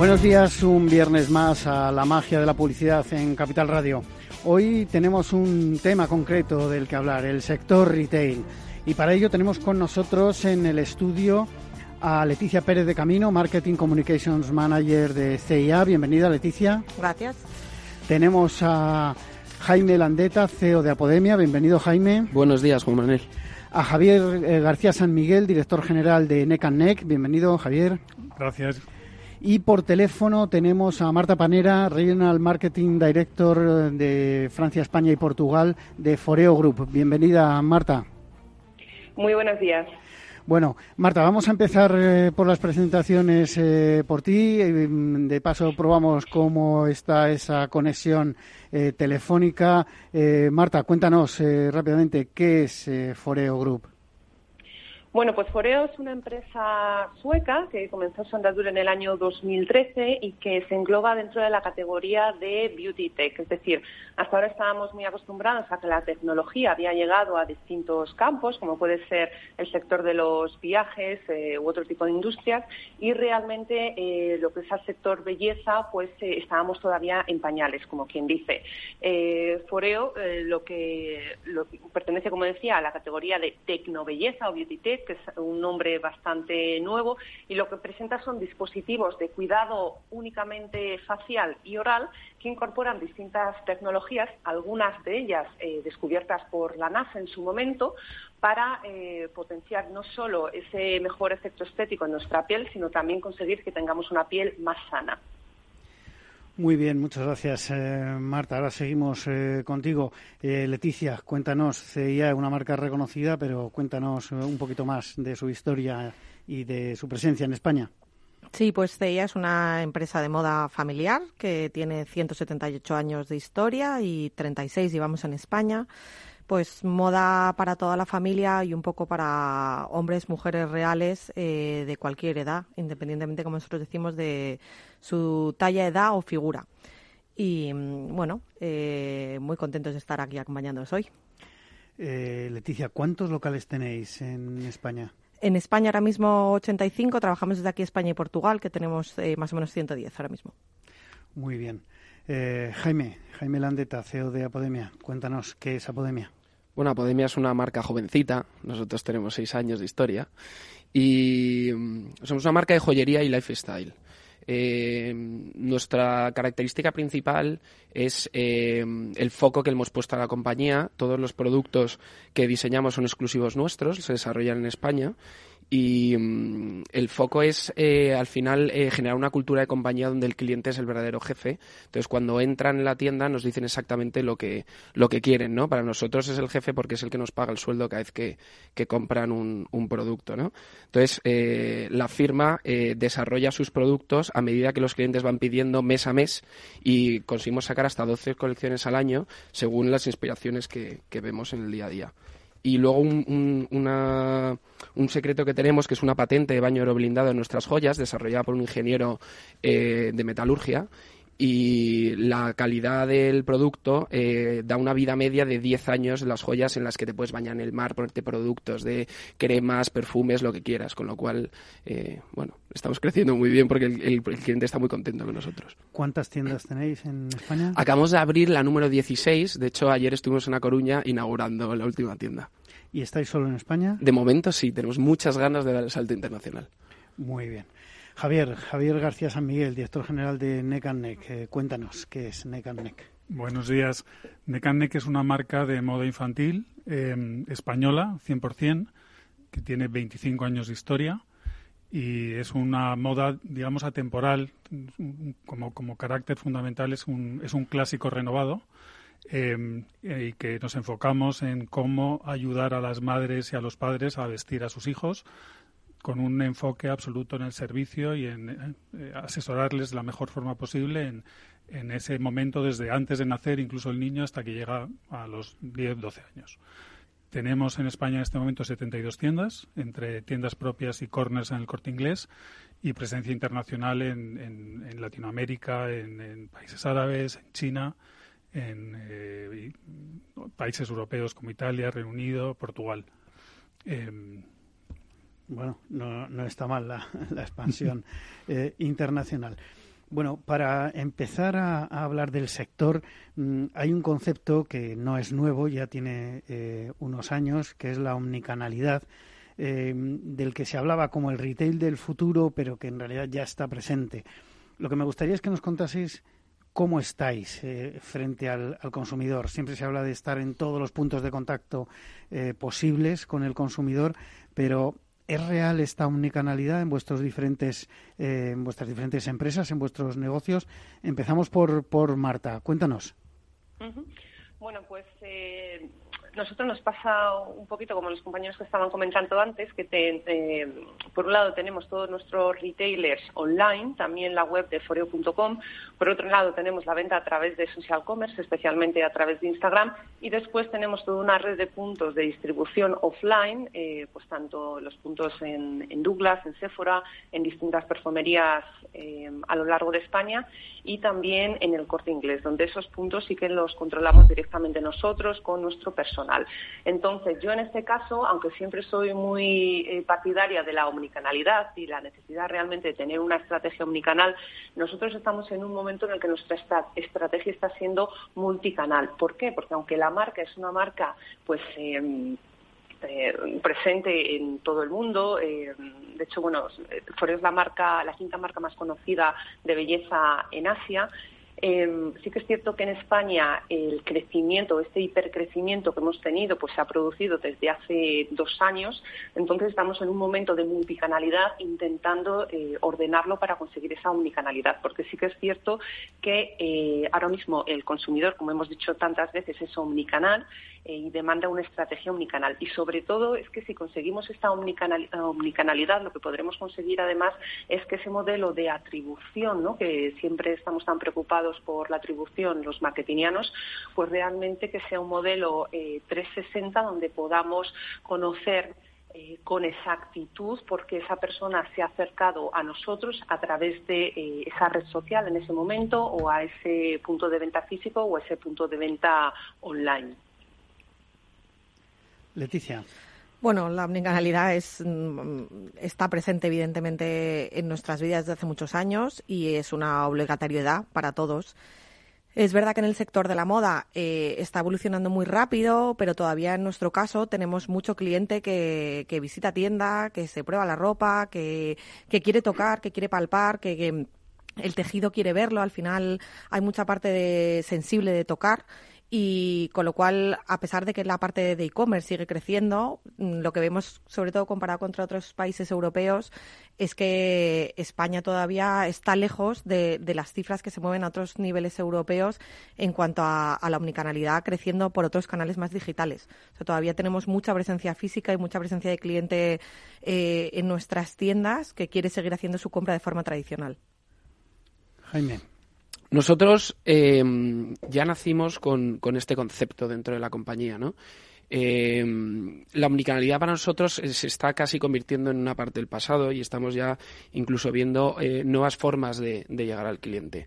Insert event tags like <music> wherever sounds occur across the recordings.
Buenos días, un viernes más a la magia de la publicidad en Capital Radio. Hoy tenemos un tema concreto del que hablar, el sector retail. Y para ello tenemos con nosotros en el estudio a Leticia Pérez de Camino, Marketing Communications Manager de CIA. Bienvenida, Leticia. Gracias. Tenemos a Jaime Landeta, CEO de Apodemia. Bienvenido, Jaime. Buenos días, Juan Manuel. A Javier eh, García San Miguel, director general de NEC NEC. Bienvenido, Javier. Gracias. Y por teléfono tenemos a Marta Panera, Regional Marketing Director de Francia, España y Portugal de Foreo Group. Bienvenida, Marta. Muy buenos días. Bueno, Marta, vamos a empezar eh, por las presentaciones eh, por ti. de paso, probamos cómo está esa conexión eh, telefónica. Marta, cuéntanos rápidamente qué es Foreo Group. Bueno, pues Foreo es una empresa sueca que comenzó su andadura en el año 2013 y que se engloba dentro de la categoría de Beauty Tech. Es decir, hasta ahora estábamos muy acostumbrados a que la tecnología había llegado a distintos campos, como puede ser el sector de los viajes eh, u otro tipo de industrias, y realmente eh, lo que es el sector belleza, pues eh, estábamos todavía en pañales, como quien dice. Foreo lo que, lo que pertenece, como decía, a la categoría de tecnobelleza o Beauty Tech que es un nombre bastante nuevo, y lo que presenta son dispositivos de cuidado únicamente facial y oral que incorporan distintas tecnologías, algunas de ellas eh, descubiertas por la NASA en su momento, para eh, potenciar no solo ese mejor efecto estético en nuestra piel, sino también conseguir que tengamos una piel más sana. Muy bien, muchas gracias, eh, Marta. Ahora seguimos eh, contigo. Eh, Leticia, cuéntanos, CIA es una marca reconocida, pero cuéntanos un poquito más de su historia y de su presencia en España. Sí, pues CIA es una empresa de moda familiar que tiene 178 años de historia y 36 llevamos en España pues moda para toda la familia y un poco para hombres, mujeres reales eh, de cualquier edad, independientemente, como nosotros decimos, de su talla, edad o figura. Y mm, bueno, eh, muy contentos de estar aquí acompañándonos hoy. Eh, Leticia, ¿cuántos locales tenéis en España? En España ahora mismo 85, trabajamos desde aquí España y Portugal, que tenemos más o menos 110 ahora mismo. Muy bien. Jaime, Jaime Landeta, CEO de Apodemia, cuéntanos qué es Apodemia. Bueno, Apodemia es una marca jovencita, nosotros tenemos seis años de historia y mm, somos una marca de joyería y lifestyle. Eh, nuestra característica principal es eh, el foco que hemos puesto a la compañía. Todos los productos que diseñamos son exclusivos nuestros, se desarrollan en España y mm, el foco es eh, al final eh, generar una cultura de compañía donde el cliente es el verdadero jefe. Entonces, cuando entran en la tienda nos dicen exactamente lo que, lo que quieren, ¿no? Para nosotros es el jefe porque es el que nos paga el sueldo cada vez que, que compran un, un, producto, ¿no? Entonces, eh, la firma desarrolla sus productos a medida que los clientes van pidiendo mes a mes y conseguimos sacar hasta 12 colecciones al año según las inspiraciones que, que vemos en el día a día. Y luego un, una, un, secreto que tenemos, que es una patente de baño blindado en nuestras joyas, desarrollada por un ingeniero eh, de metalurgia, y la calidad del producto eh, da una vida media de 10 años las joyas en las que te puedes bañar en el mar, ponerte productos de cremas, perfumes, lo que quieras, con lo cual, eh, bueno, estamos creciendo muy bien porque el, cliente está muy contento con nosotros. ¿Cuántas tiendas tenéis en España? Acabamos de abrir la número 16, de hecho ayer estuvimos en La Coruña inaugurando la última tienda. ¿Y estáis solo en España? De momento sí, tenemos muchas ganas de dar el salto internacional. Muy bien. Javier, Javier García San Miguel, director general de NEC eh, cuéntanos, ¿qué es NEC Buenos días. NEC es una marca de moda infantil eh, española, 100%, que tiene 25 años de historia y es una moda, digamos, atemporal. Como, carácter fundamental es un, es un clásico renovado eh, y que nos enfocamos en cómo ayudar a las madres y a los padres a vestir a sus hijos con un enfoque absoluto en el servicio y en eh, asesorarles de la mejor forma posible en, ese momento desde antes de nacer, incluso el niño, hasta que llega a los 10, 12 años. Tenemos en España en este momento 72 tiendas, entre tiendas propias y corners en el corte inglés, y presencia internacional en, en, Latinoamérica, en, países árabes, en China, en eh, países europeos como Italia, Reino Unido, Portugal. Em, bueno, no, está mal <laughs> la, expansión eh, internacional. Bueno, para empezar a, hablar del sector, mm, hay un concepto que no es nuevo, ya tiene eh, unos años, que es la omnicanalidad, eh, del que se hablaba como el retail del futuro, pero que en realidad ya está presente. Lo que me gustaría es que nos contaseis cómo estáis frente al, consumidor. Siempre se habla de estar en todos los puntos de contacto posibles con el consumidor, pero ¿Es real esta omnicanalidad en vuestros diferentes, eh, en vuestras diferentes empresas, en vuestros negocios? Empezamos por, por Marta. Cuéntanos. Bueno, pues eh, nosotros nos pasa un poquito como los compañeros que estaban comentando antes, que por un lado tenemos todos nuestros retailers online, también la web de foreo.com, por otro lado tenemos la venta a través de social commerce, especialmente a través de Instagram, y después tenemos toda una red de puntos de distribución offline, eh, pues tanto los puntos en, Douglas, en Sephora, en distintas perfumerías eh, a lo largo de España y también en el corte inglés, donde esos puntos sí que los controlamos directamente nosotros con nuestro personal entonces, yo en este caso, aunque siempre soy muy eh, partidaria de la omnicanalidad y la necesidad realmente de tener una estrategia omnicanal, nosotros estamos en un momento en el que nuestra estrategia está siendo multicanal. ¿Por qué? Porque aunque la marca es una marca, pues em, eh, presente en todo el mundo. Eh, de hecho, bueno, Foreo es la marca, la quinta marca más conocida de belleza en Asia. Em, sí que es cierto que en España el crecimiento, este hipercrecimiento que hemos tenido, pues se ha producido desde hace dos años. Entonces estamos en un momento de multicanalidad intentando eh, ordenarlo para conseguir esa omnicanalidad, porque sí que es cierto que eh, ahora mismo el consumidor, como hemos dicho tantas veces, es omnicanal eh, y demanda una estrategia omnicanal. Y sobre todo es que si conseguimos esta omnicanalidad, lo que podremos conseguir además es que ese modelo de atribución, ¿no? que siempre estamos tan preocupados por la atribución los marketingianos, pues realmente que sea un modelo 360 eh, donde podamos conocer eh, con exactitud porque esa persona se ha acercado a nosotros a través de esa red social en ese momento o a ese punto de venta físico o a ese punto de venta online. Leticia. Bueno, la omnicanalidad es, mm, está presente evidentemente en nuestras vidas desde hace muchos años y es una obligatoriedad para todos. Es verdad que en el sector de la moda eh, está evolucionando muy rápido, pero todavía en nuestro caso tenemos mucho cliente que, que visita tienda, que se prueba la ropa, que, quiere tocar, que quiere palpar, que, que el tejido quiere verlo. Al final hay mucha parte de, sensible de tocar y con lo cual, a pesar de que la parte de e-commerce sigue creciendo, mm, lo que vemos, sobre todo comparado contra otros países europeos, es que España todavía está lejos de, las cifras que se mueven a otros niveles europeos en cuanto a, la omnicanalidad, creciendo por otros canales más digitales. todavía tenemos mucha presencia física y mucha presencia de cliente eh, en nuestras tiendas que quiere seguir haciendo su compra de forma tradicional. Jaime. Nosotros eh, ya nacimos con, este concepto dentro de la compañía, ¿no? Eh, la omnicanalidad para nosotros se está casi convirtiendo en una parte del pasado y estamos ya incluso viendo eh, nuevas formas de, llegar al cliente.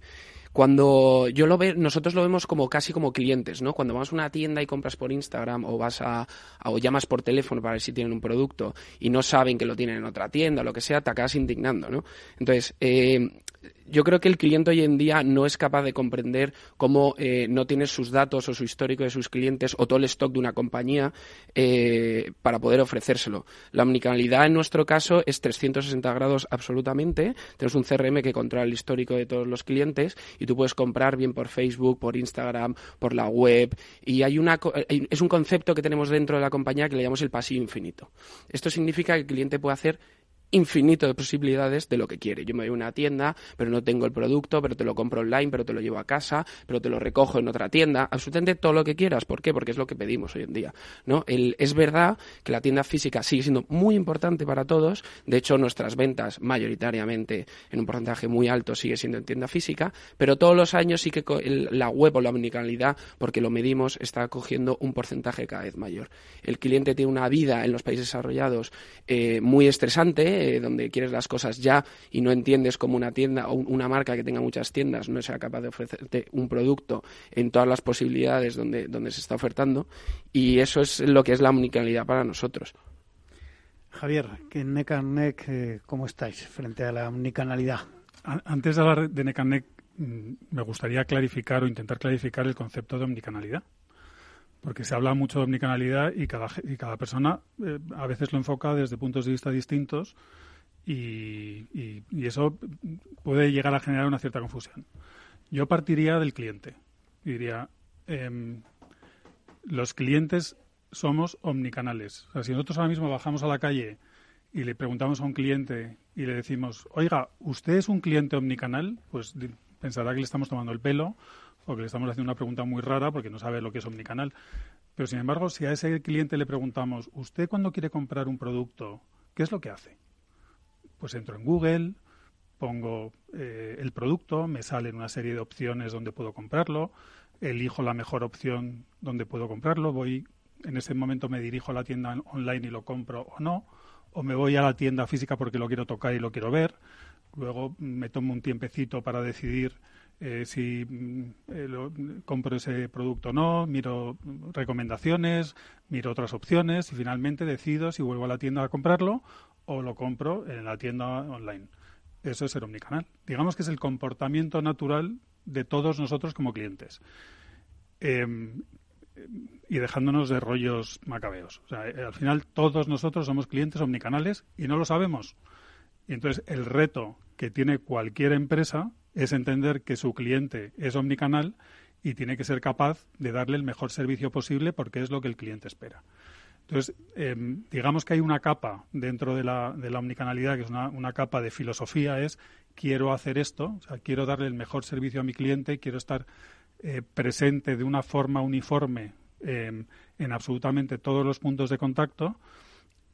Cuando yo lo veo, nosotros lo vemos como casi como clientes, ¿no? Cuando vas a una tienda y compras por Instagram o vas a, o llamas por teléfono para ver si tienen un producto y no saben que lo tienen en otra tienda o lo que sea, te acabas indignando, ¿no? Entonces, eh, yo creo que el cliente hoy en día no es capaz de comprender cómo eh, no tiene sus datos o su histórico de sus clientes o todo el stock de una compañía eh, para poder ofrecérselo. La omnicanalidad en nuestro caso es 360 grados absolutamente. Tenemos un CRM que controla el histórico de todos los clientes y tú puedes comprar bien por Facebook, por Instagram, por la web y hay una es un concepto que tenemos dentro de la compañía que le llamamos el pasillo infinito. Esto significa que el cliente puede hacer infinito de posibilidades de lo que quiere. Yo me voy a una tienda, pero no tengo el producto, pero te lo compro online, pero te lo llevo a casa, pero te lo recojo en otra tienda, absolutamente todo lo que quieras. ¿Por qué? Porque es lo que pedimos hoy en día. ¿no? es verdad que la tienda física sigue siendo muy importante para todos. De hecho, nuestras ventas mayoritariamente en un porcentaje muy alto sigue siendo en tienda física, pero todos los años sí que la web o la omnicanalidad, porque lo medimos, está cogiendo un porcentaje cada vez mayor. El cliente tiene una vida en los países desarrollados eh, muy estresante, eh, donde quieres las cosas ya y no entiendes cómo una tienda o una marca que tenga muchas tiendas no sea capaz de ofrecerte un producto en todas las posibilidades donde, donde se está ofertando. Y eso es lo que es la omnicanalidad para nosotros. Javier, que neck and neck, eh, ¿cómo estáis frente a la omnicanalidad? Antes de hablar de neck and neck, mm, me gustaría clarificar o intentar clarificar el concepto de omnicanalidad. Porque se habla mucho de omnicanalidad y cada, y cada persona eh, a veces lo enfoca desde puntos de vista distintos y, eso puede llegar a generar una cierta confusión. Yo partiría del cliente y diría, em, los clientes somos omnicanales. O sea, si nosotros ahora mismo bajamos a la calle y le preguntamos a un cliente y le decimos, oiga, ¿usted es un cliente omnicanal? Pues pensará que le estamos tomando el pelo o que le estamos haciendo una pregunta muy rara porque no sabe lo que es omnicanal. Pero sin embargo, si a ese cliente le preguntamos, ¿usted cuando quiere comprar un producto, qué es lo que hace? Pues entro en Google, pongo eh, el producto, me salen una serie de opciones donde puedo comprarlo, elijo la mejor opción donde puedo comprarlo, voy en ese momento me dirijo a la tienda online y lo compro o no, o me voy a la tienda física porque lo quiero tocar y lo quiero ver, luego me tomo un tiempecito para decidir eh, si mm, eh, compro ese producto o no, miro recomendaciones, miro otras opciones y finalmente decido si vuelvo a la tienda a comprarlo o lo compro en la tienda online. Eso es ser omnicanal. Digamos que es el comportamiento natural de todos nosotros como clientes. Em, y dejándonos de rollos macabeos. O sea, eh, al final todos nosotros somos clientes omnicanales y no lo sabemos. Y entonces el reto que tiene cualquier empresa es entender que su cliente es omnicanal y tiene que ser capaz de darle el mejor servicio posible porque es lo que el cliente espera. Entonces, em, digamos que hay una capa dentro de la, de la omnicanalidad, que es una, una, capa de filosofía, es quiero hacer esto, o sea, quiero darle el mejor servicio a mi cliente, quiero estar eh, presente de una forma uniforme en absolutamente todos los puntos de contacto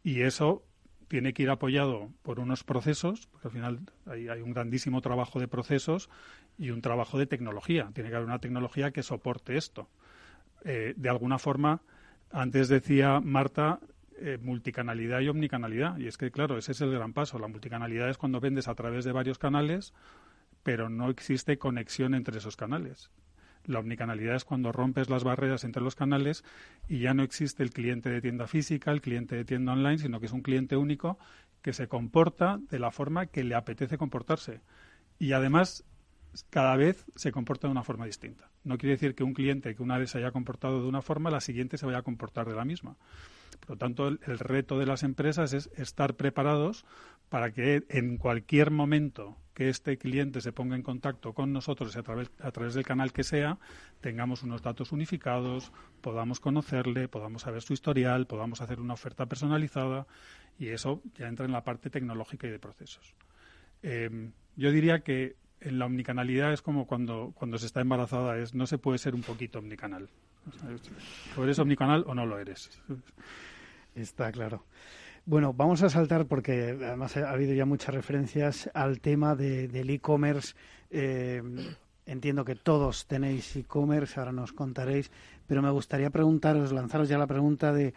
y eso tiene que ir apoyado por unos procesos, porque al final hay, un grandísimo trabajo de procesos y un trabajo de tecnología. Tiene que haber una tecnología que soporte esto. Eh, de alguna forma, antes decía Marta, eh, multicanalidad y omnicanalidad. Y es que, claro, ese es el gran paso. La multicanalidad es cuando vendes a través de varios canales, pero no existe conexión entre esos canales. La omnicanalidad es cuando rompes las barreras entre los canales y ya no existe el cliente de tienda física, el cliente de tienda online, sino que es un cliente único que se comporta de la forma que le apetece comportarse. Y además, cada vez se comporta de una forma distinta. No quiere decir que un cliente que una vez se haya comportado de una forma, la siguiente se vaya a comportar de la misma. Por lo tanto, el, el reto de las empresas es estar preparados para que en cualquier momento que este cliente se ponga en contacto con nosotros a través, a través del canal que sea, tengamos unos datos unificados, podamos conocerle, podamos saber su historial, podamos hacer una oferta personalizada y eso ya entra en la parte tecnológica y de procesos. Em, yo diría que en la omnicanalidad es como cuando, cuando se está embarazada, es no se puede ser un poquito omnicanal. O eres omnicanal o no lo eres. Está claro. Bueno, vamos a saltar porque además ha habido ya muchas referencias al tema del e-commerce. Eh, entiendo que todos tenéis e-commerce, ahora nos contaréis, pero me gustaría preguntaros, lanzaros ya la pregunta de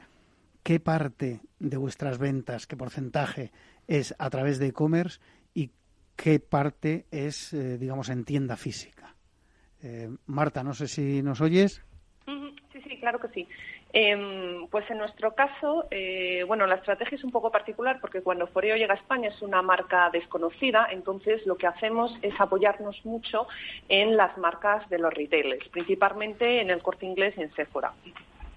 qué parte de vuestras ventas, qué porcentaje es a través de e-commerce y qué parte es, eh, digamos, en tienda física. Eh, Marta, no sé si nos oyes. Sí, sí, claro que sí. Em, pues en nuestro caso, eh, bueno, la estrategia es un poco particular porque cuando Foreo llega a España es una marca desconocida, entonces lo que hacemos es apoyarnos mucho en las marcas de los retailers, principalmente en el corte inglés y en Sephora.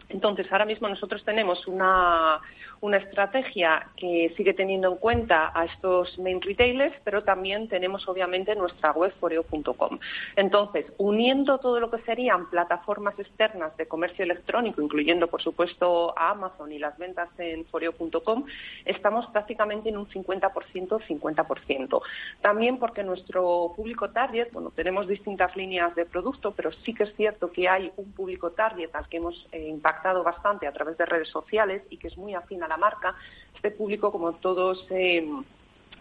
Entonces, ahora mismo nosotros tenemos una, una estrategia que sigue teniendo en cuenta a estos main retailers, pero también tenemos obviamente nuestra web foreo.com. Entonces, uniendo todo lo que serían plataformas externas de comercio electrónico, incluyendo por supuesto a Amazon y las ventas en foreo.com, estamos prácticamente en un 50%, 50%. También porque nuestro público target, bueno, tenemos distintas líneas de producto, pero sí que es cierto que hay un público target al que hemos eh, impactado bastante a través de redes sociales y que es muy afín a la marca. Este público, como todos eh,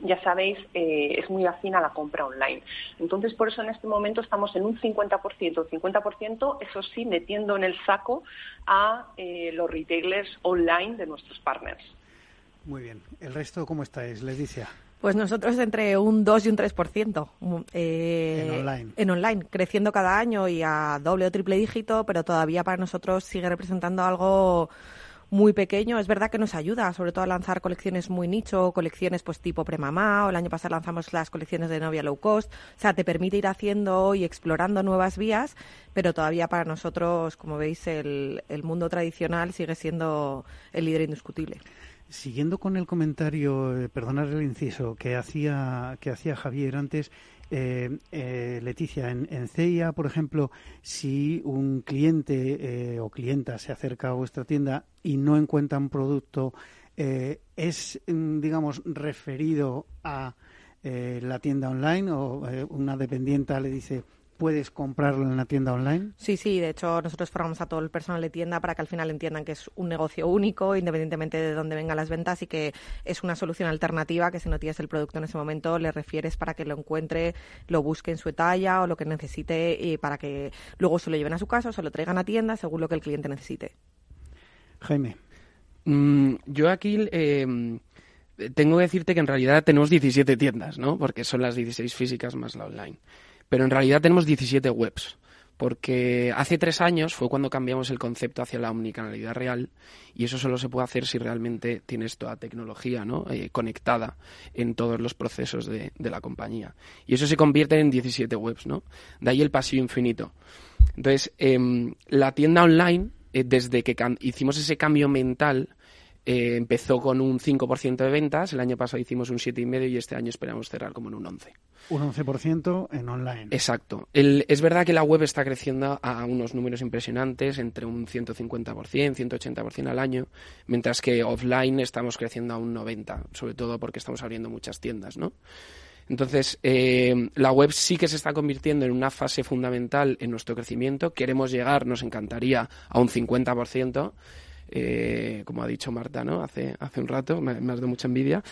ya sabéis, eh, es muy afín a la compra online. Entonces, por eso en este momento estamos en un 50%, 50%, eso sí, metiendo en el saco a eh, los retailers online de nuestros partners. Muy bien. ¿El resto cómo estáis, Leticia? Pues nosotros entre un 2 y un 3%. Eh, en online. En online, creciendo cada año y a doble o triple dígito, pero todavía para nosotros sigue representando algo muy pequeño. Es verdad que nos ayuda, sobre todo a lanzar colecciones muy nicho, colecciones pues tipo premamá, o el año pasado lanzamos las colecciones de novia low cost. O sea, te permite ir haciendo y explorando nuevas vías, pero todavía para nosotros, como veis, el, el mundo tradicional sigue siendo el líder indiscutible. Siguiendo con el comentario, eh, perdonar el inciso, que hacía, que hacía Javier antes, eh, eh, Leticia, en, en, CIA, por ejemplo, si un cliente o clienta se acerca a vuestra tienda y no encuentra un producto, ¿es, mm, digamos, referido a la tienda online o una dependienta le dice, puedes comprarlo en la tienda online? Sí, sí, de hecho nosotros formamos a todo el personal de tienda para que al final entiendan que es un negocio único, independientemente de dónde vengan las ventas y que es una solución alternativa que si no tienes el producto en ese momento le refieres para que lo encuentre, lo busque en su talla o lo que necesite y para que luego se lo lleven a su casa o se lo traigan a tienda según lo que el cliente necesite. Jaime. Mm, yo aquí... Eh, tengo que decirte que en realidad tenemos 17 tiendas, ¿no? Porque son las 16 físicas más la online pero en realidad tenemos 17 webs. Porque hace tres años fue cuando cambiamos el concepto hacia la omnicanalidad real y eso solo se puede hacer si realmente tienes toda tecnología ¿no? Eh, conectada en todos los procesos de, la compañía. Y eso se convierte en 17 webs, ¿no? De ahí el pasillo infinito. Entonces, em, la tienda online, eh, desde que hicimos ese cambio mental, eh, empezó con un 5% de ventas, el año pasado hicimos un 7,5% y este año esperamos cerrar como en un 11%. Un 11% en online. Exacto. es verdad que la web está creciendo a unos números impresionantes, entre un 150%, 180% al año, mientras que offline estamos creciendo a un 90%, sobre todo porque estamos abriendo muchas tiendas, ¿no? Entonces, eh, la web sí que se está convirtiendo en una fase fundamental en nuestro crecimiento. Queremos llegar, nos encantaría, a un 50%. Eh, como ha dicho Marta, ¿no? Hace, hace un rato, me, has dado mucha envidia.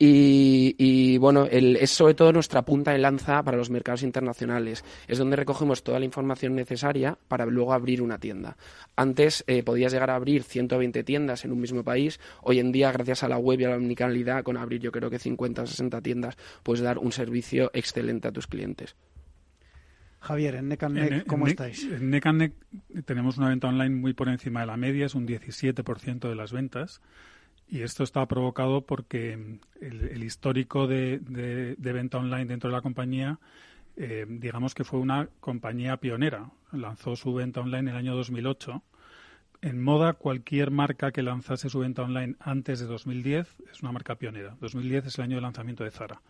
Y, bueno, es sobre todo nuestra punta de lanza para los mercados internacionales. Es donde recogemos toda la información necesaria para luego abrir una tienda. Antes eh, podías llegar a abrir 120 tiendas en un mismo país. Hoy en día, gracias a la web y a la omnicanalidad, con abrir yo creo que 50 o 60 tiendas, puedes dar un servicio excelente a tus clientes. Javier, en Neck ¿cómo estáis? En Neck tenemos una venta online muy por encima de la media, es un 17% de las ventas. Y esto está provocado porque el, histórico de, venta online dentro de la compañía, eh, digamos que fue una compañía pionera. Lanzó su venta online en el año 2008. En moda, cualquier marca que lanzase su venta online antes de 2010 es una marca pionera. 2010 es el año de lanzamiento de Zara.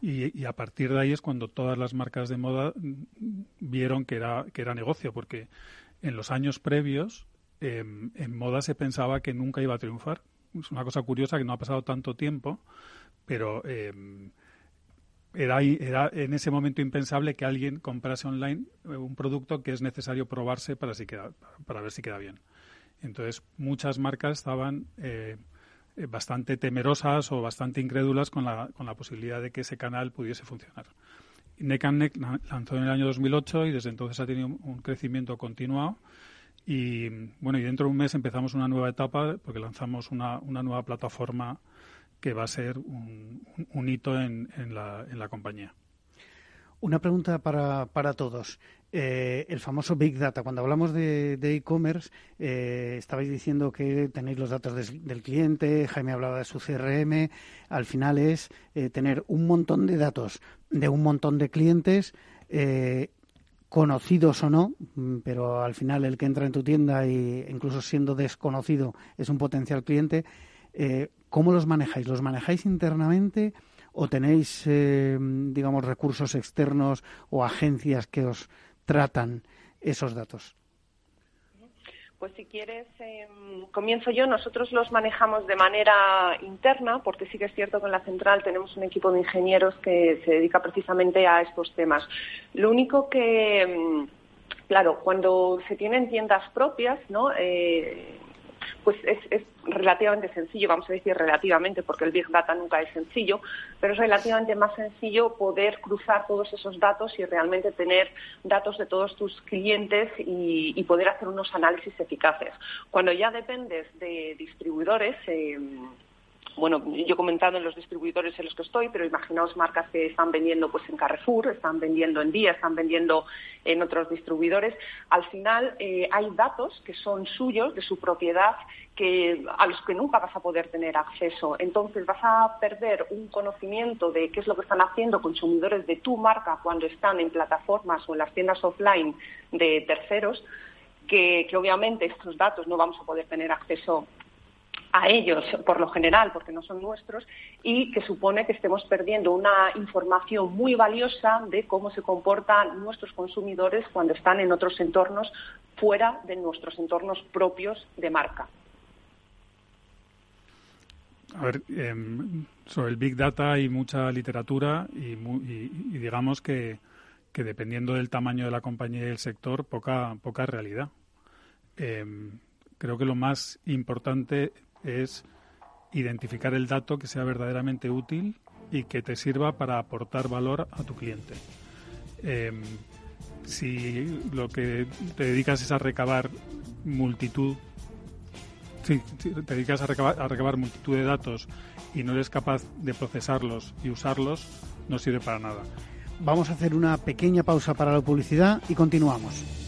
Y, a partir de ahí es cuando todas las marcas de moda vieron que era, que era negocio, porque en los años previos em, en moda se pensaba que nunca iba a triunfar. Es una cosa curiosa que no ha pasado tanto tiempo, pero em, era, era en ese momento impensable que alguien comprase online eh, un producto que es necesario probarse para, si queda, para ver si queda bien. Entonces, muchas marcas estaban eh, eh, bastante temerosas o bastante incrédulas con la, con la posibilidad de que ese canal pudiese funcionar. Neck Neck lanzó en el año 2008 y desde entonces ha tenido un crecimiento continuado. Y bueno, y dentro de un mes empezamos una nueva etapa porque lanzamos una, una nueva plataforma que va a ser un, un hito en, en, la, en la compañía. Una pregunta para, para todos. Eh, el famoso Big Data. Cuando hablamos de e-commerce, eh, estabais diciendo que tenéis los datos del cliente, Jaime hablaba de su CRM. Al final es eh, tener un montón de datos de un montón de clientes. conocidos o no, mm, pero al final el que entra en tu tienda y incluso siendo desconocido es un potencial cliente, eh, ¿cómo los manejáis? ¿Los manejáis internamente o tenéis, eh, digamos, recursos externos o agencias que os tratan esos datos? Pues si quieres, em, comienzo yo. Nosotros los manejamos de manera interna, porque sí que es cierto que en la central tenemos un equipo de ingenieros que se dedica precisamente a estos temas. Lo único que, em, claro, cuando se tienen tiendas propias, ¿no? Eh, pues es, relativamente sencillo, vamos a decir relativamente, porque el Big Data nunca es sencillo, pero es relativamente más sencillo poder cruzar todos esos datos y realmente tener datos de todos tus clientes y, poder hacer unos análisis eficaces. Cuando ya dependes de distribuidores, eh, bueno, yo he comentado en los distribuidores en los que estoy, pero imaginaos marcas que están vendiendo pues en Carrefour, están vendiendo en Día, están vendiendo en otros distribuidores. Al final eh, hay datos que son suyos, de su propiedad, que, a los que nunca vas a poder tener acceso. Entonces vas a perder un conocimiento de qué es lo que están haciendo consumidores de tu marca cuando están en plataformas o en las tiendas offline de terceros, que, que obviamente estos datos no vamos a poder tener acceso a ellos por lo general, porque no son nuestros, y que supone que estemos perdiendo una información muy valiosa de cómo se comportan nuestros consumidores cuando están en otros entornos fuera de nuestros entornos propios de marca. A ver, em, sobre el Big Data hay mucha literatura y, digamos que, dependiendo del tamaño de la compañía y del sector, poca, poca realidad. Em, creo que lo más importante es identificar el dato que sea verdaderamente útil y que te sirva para aportar valor a tu cliente. Em, si lo que te dedicas es a recabar multitud, te dedicas a recabar, a recabar multitud de datos y no eres capaz de procesarlos y usarlos, no sirve para nada. Vamos a hacer una pequeña pausa para la publicidad y continuamos.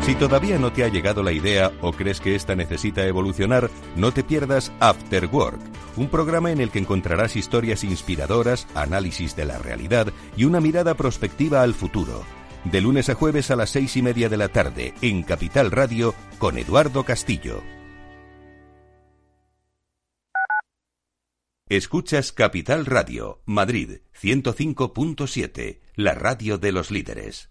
Si todavía no te ha llegado la idea o crees que esta necesita evolucionar, no te pierdas After Work, un programa en el que encontrarás historias inspiradoras, análisis de la realidad y una mirada prospectiva al futuro. De lunes a jueves a las seis y media de la tarde en Capital Radio con Eduardo Castillo. Escuchas Capital Radio, Madrid 105.7, la radio de los líderes.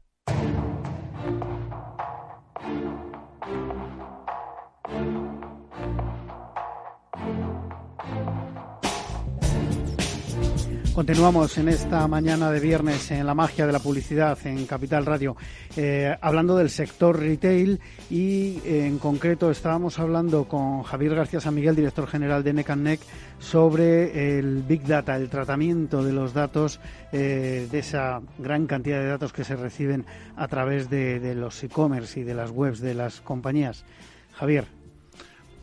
Continuamos en esta mañana de viernes en la magia de la publicidad en Capital Radio, eh, hablando del sector retail y eh, en concreto estábamos hablando con Javier García San Miguel, director general de NECANNEC, sobre el Big Data, el tratamiento de los datos, eh, de esa gran cantidad de datos que se reciben a través de, de los e-commerce y de las webs de las compañías. Javier.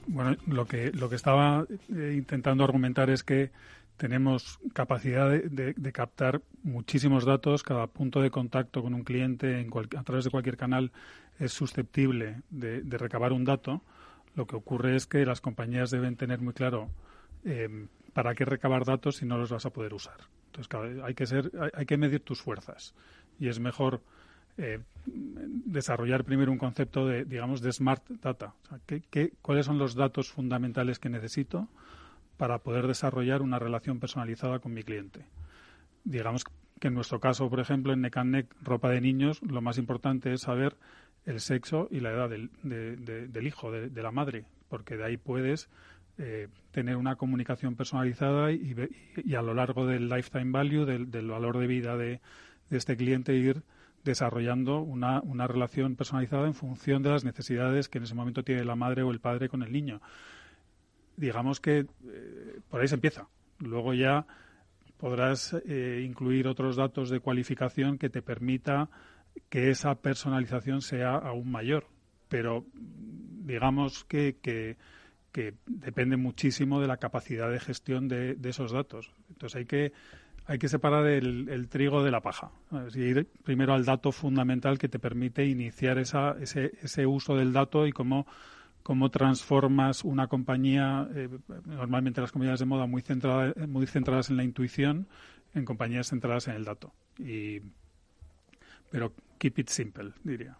Bueno, lo que, lo que estaba intentando argumentar es que tenemos capacidad de, captar muchísimos datos. Cada punto de contacto con un cliente en a través de cualquier canal es susceptible de, recabar un dato. Lo que ocurre es que las compañías deben tener muy claro em, para qué recabar datos si no los vas a poder usar. Entonces, hay que ser, hay, que medir tus fuerzas y es mejor eh, desarrollar primero un concepto de, digamos, de smart data. cuáles son los datos fundamentales que necesito? Para poder desarrollar una relación personalizada con mi cliente. Digamos que en nuestro caso, por ejemplo, en Necanec, ropa de niños, lo más importante es saber el sexo y la edad del, del hijo, de, la madre, porque de ahí puedes eh, tener una comunicación personalizada y, y, a lo largo del lifetime value, del, valor de vida de, este cliente, ir desarrollando una, una relación personalizada en función de las necesidades que en ese momento tiene la madre o el padre con el niño digamos que eh, por ahí se empieza. Luego ya podrás eh, incluir otros datos de cualificación que te permita que esa personalización sea aún mayor. Pero digamos que, que, depende muchísimo de la capacidad de gestión de, esos datos. Entonces hay que hay que separar el, trigo de la paja. Es ir primero al dato fundamental que te permite iniciar esa, ese, ese uso del dato y cómo cómo transformas una compañía, eh, normalmente las compañías de moda muy, centrada, muy centradas en la intuición, en compañías centradas en el dato. Y, pero keep it simple, diría.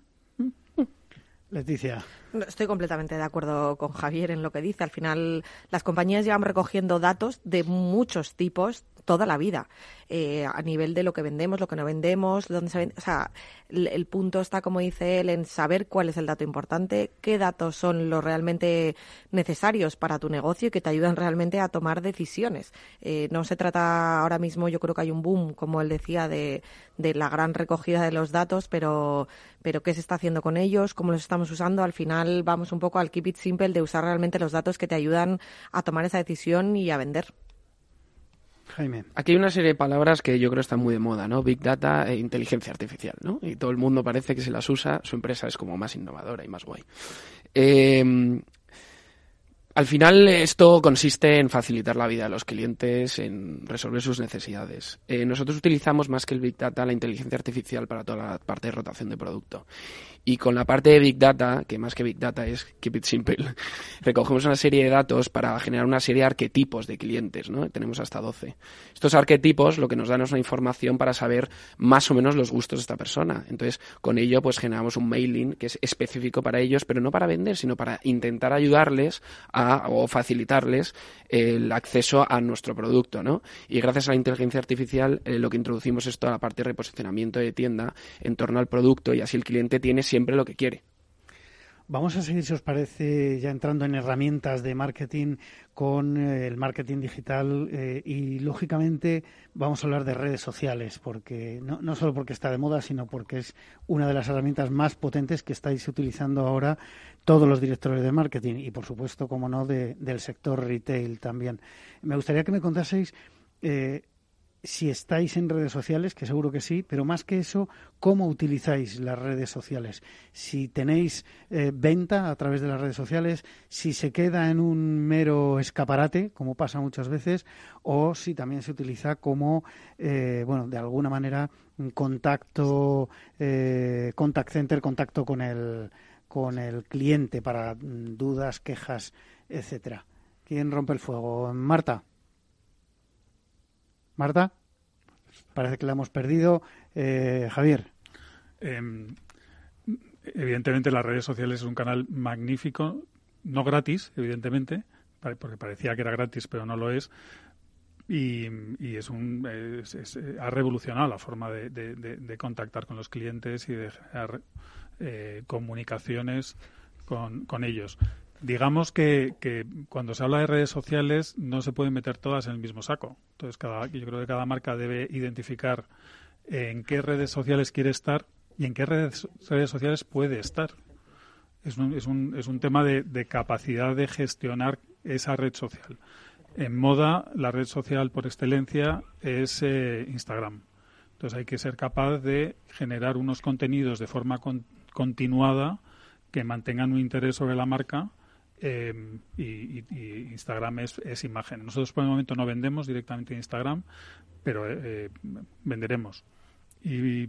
Leticia. Estoy completamente de acuerdo con Javier en lo que dice. Al final, las compañías llevan recogiendo datos de muchos tipos toda la vida, eh, a nivel de lo que vendemos, lo que no vendemos, dónde se vende. O sea, el, punto está, como dice él, en saber cuál es el dato importante, qué datos son los realmente necesarios para tu negocio y que te ayudan realmente a tomar decisiones. Eh, no se trata ahora mismo, yo creo que hay un boom, como él decía, de, de la gran recogida de los datos, pero, pero qué se está haciendo con ellos, cómo los estamos usando. Al final vamos un poco al keep it simple de usar realmente los datos que te ayudan a tomar esa decisión y a vender. Aquí hay una serie de palabras que yo creo están muy de moda, ¿no? Big Data e inteligencia artificial, ¿no? Y todo el mundo parece que se las usa, su empresa es como más innovadora y más guay. Eh, al final esto consiste en facilitar la vida a los clientes, en resolver sus necesidades. Eh, nosotros utilizamos más que el Big Data la inteligencia artificial para toda la parte de rotación de producto. Y con la parte de Big Data, que más que Big Data es Keep It Simple, <laughs> recogemos una serie de datos para generar una serie de arquetipos de clientes, ¿no? Tenemos hasta 12. Estos arquetipos lo que nos dan es una información para saber más o menos los gustos de esta persona. Entonces, con ello pues generamos un mailing que es específico para ellos, pero no para vender, sino para intentar ayudarles a, o facilitarles el acceso a nuestro producto, ¿no? Y gracias a la inteligencia artificial eh, lo que introducimos es toda la parte de reposicionamiento de tienda en torno al producto y así el cliente tiene siempre lo que quiere. Vamos a seguir, si os parece, ya entrando en herramientas de marketing con eh, el marketing digital eh, y, lógicamente, vamos a hablar de redes sociales, porque no, no, solo porque está de moda, sino porque es una de las herramientas más potentes que estáis utilizando ahora todos los directores de marketing y, por supuesto, como no, del sector retail también. Me gustaría que me contaseis eh, si estáis en redes sociales, que seguro que sí, pero más que eso, cómo utilizáis las redes sociales. Si tenéis eh, venta a través de las redes sociales, si se queda en un mero escaparate, como pasa muchas veces, o si también se utiliza como, eh, bueno, de alguna manera, un contacto, eh, contact center, contacto con el, con el cliente para mm, dudas, quejas, etcétera. ¿Quién rompe el fuego? Marta. Marta. Parece que la hemos perdido. Eh, Javier. Em, evidentemente las redes sociales es un canal magnífico, no gratis, evidentemente, porque parecía que era gratis, pero no lo es. Y, es un ha revolucionado la forma de, contactar con los clientes y de generar eh, comunicaciones con, con ellos digamos que, que, cuando se habla de redes sociales no se pueden meter todas en el mismo saco. Entonces, cada, yo creo que cada marca debe identificar en qué redes sociales quiere estar y en qué redes, redes sociales puede estar. Es un, es un, es un tema de, de, capacidad de gestionar esa red social. En moda, la red social por excelencia es eh, Instagram. Entonces hay que ser capaz de generar unos contenidos de forma continuada que mantengan un interés sobre la marca Em, y, Instagram es, imagen. Nosotros por el momento no vendemos directamente en Instagram, pero eh, eh, venderemos. Y,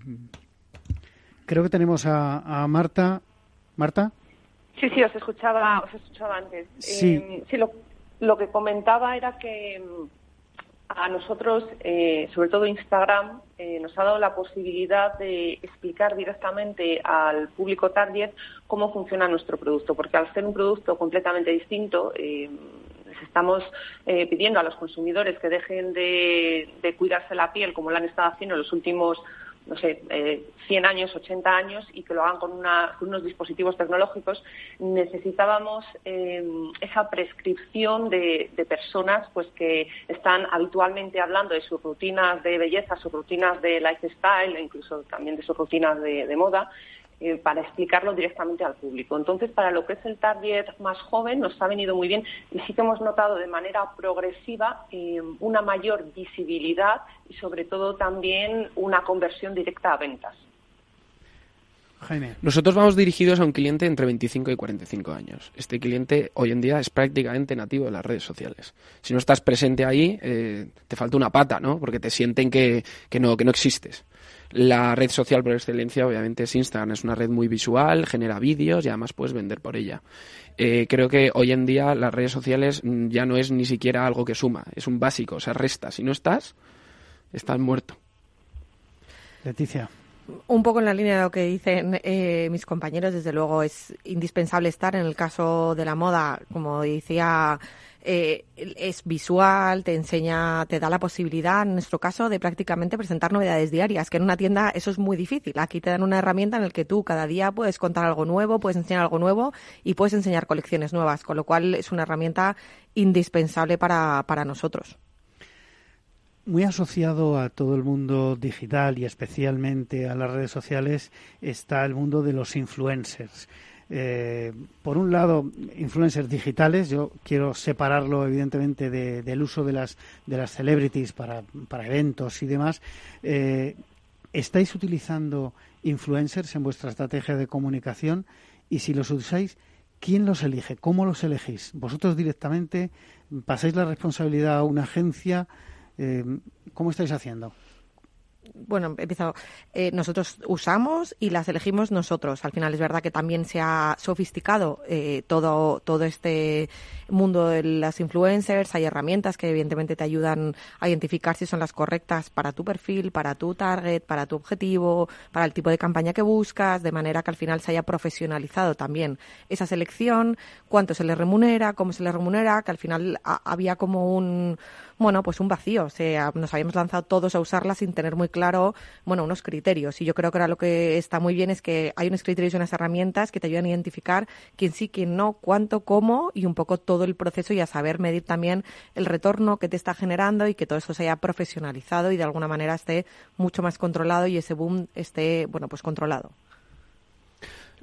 creo que tenemos a, Marta. Marta. Sí, sí, os escuchaba, os escuchaba antes. Sí. Em, sí, lo, lo que comentaba era que em, a nosotros, eh, sobre todo Instagram, eh, nos ha dado la posibilidad de explicar directamente al público target cómo funciona nuestro producto, porque al ser un producto completamente distinto, eh, les estamos pidiendo a los consumidores que dejen de, de cuidarse la piel como lo han estado haciendo en los últimos no sé, eh, 100 años, 80 años y que lo hagan con, unos dispositivos tecnológicos, necesitábamos eh, esa prescripción de, personas pues que están habitualmente hablando de sus rutinas de belleza, sus rutinas de lifestyle e incluso también de sus rutinas de moda eh, para explicarlo directamente al público. Entonces, para lo que es el target más joven, nos ha venido muy bien y sí que hemos notado de manera progresiva eh, una mayor visibilidad y, sobre todo, también una conversión directa a ventas. Jaime. Nosotros vamos dirigidos a un cliente entre 25 y 45 años. Este cliente hoy en día es prácticamente nativo de las redes sociales. Si no estás presente ahí, eh, te falta una pata, ¿no? Porque te sienten que, que, no, que no existes. La red social por excelencia obviamente es Instagram, es una red muy visual, genera vídeos y además puedes vender por ella. Eh, creo que hoy en día las redes sociales mm, ya no es ni siquiera algo que suma, es un básico, o sea, resta. Si no estás, estás muerto. Leticia. Un poco en la línea de lo que dicen eh, mis compañeros, desde luego es indispensable estar en el caso de la moda, como decía eh, es visual, te enseña, te da la posibilidad, en nuestro caso, de prácticamente presentar novedades diarias, que en una tienda eso es muy difícil. Aquí te dan una herramienta en la que tú cada día puedes contar algo nuevo, puedes enseñar algo nuevo y puedes enseñar colecciones nuevas, con lo cual es una herramienta indispensable para, para nosotros. Muy asociado a todo el mundo digital y especialmente a las redes sociales está el mundo de los influencers. Eh, por un lado, influencers digitales, yo quiero separarlo evidentemente del uso de las, de las celebrities para, para eventos y demás. Eh, ¿Estáis utilizando influencers en vuestra estrategia de comunicación? Y si los usáis, ¿quién los elige? ¿Cómo los elegís? ¿Vosotros directamente pasáis la responsabilidad a una agencia? Eh, ¿Cómo estáis haciendo? Bueno, empezado, eh, nosotros usamos y las elegimos nosotros. Al final es verdad que también se ha sofisticado eh, todo, todo este mundo de las influencers. Hay herramientas que evidentemente te ayudan a identificar si son las correctas para tu perfil, para tu target, para tu objetivo, para el tipo de campaña que buscas, de manera que al final se haya profesionalizado también esa selección, cuánto se le remunera, cómo se le remunera, que al final había como un bueno, pues un vacío. Nos habíamos lanzado todos a usarla sin tener muy claro, bueno, unos criterios. Y yo creo que ahora lo que está muy bien es que hay unos criterios y unas herramientas que te ayudan a identificar quién sí, quién no, cuánto, cómo y un poco todo el proceso y a saber medir también el retorno que te está generando y que todo eso se haya profesionalizado y de alguna manera esté mucho más controlado y ese boom esté, bueno, pues controlado.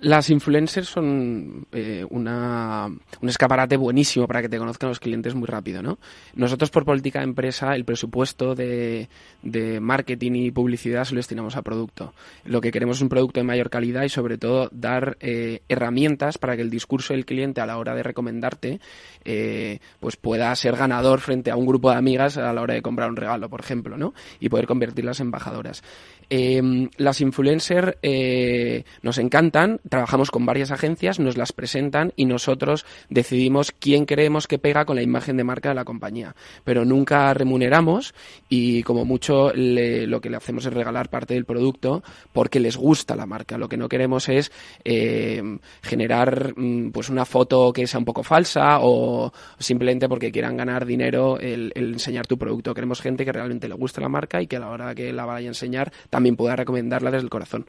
Las influencers son eh, una, un escaparate buenísimo para que te conozcan los clientes muy rápido, ¿no? Nosotros por política de empresa el presupuesto de, de marketing y publicidad se lo destinamos a producto. Lo que queremos es un producto de mayor calidad y sobre todo dar eh, herramientas para que el discurso del cliente a la hora de recomendarte eh, pues pueda ser ganador frente a un grupo de amigas a la hora de comprar un regalo, por ejemplo, ¿no? Y poder convertirlas en embajadoras. Eh, las influencers eh, nos encantan, trabajamos con varias agencias, nos las presentan y nosotros decidimos quién creemos que pega con la imagen de marca de la compañía. Pero nunca remuneramos y como mucho lo que le hacemos es regalar parte del producto porque les gusta la marca. Lo que no queremos es eh, generar mm, pues una foto que sea un poco falsa o simplemente porque quieran ganar dinero el, el enseñar tu producto. Queremos gente que realmente le guste la marca y que a la hora que la vaya a enseñar también pueda recomendarla desde el corazón.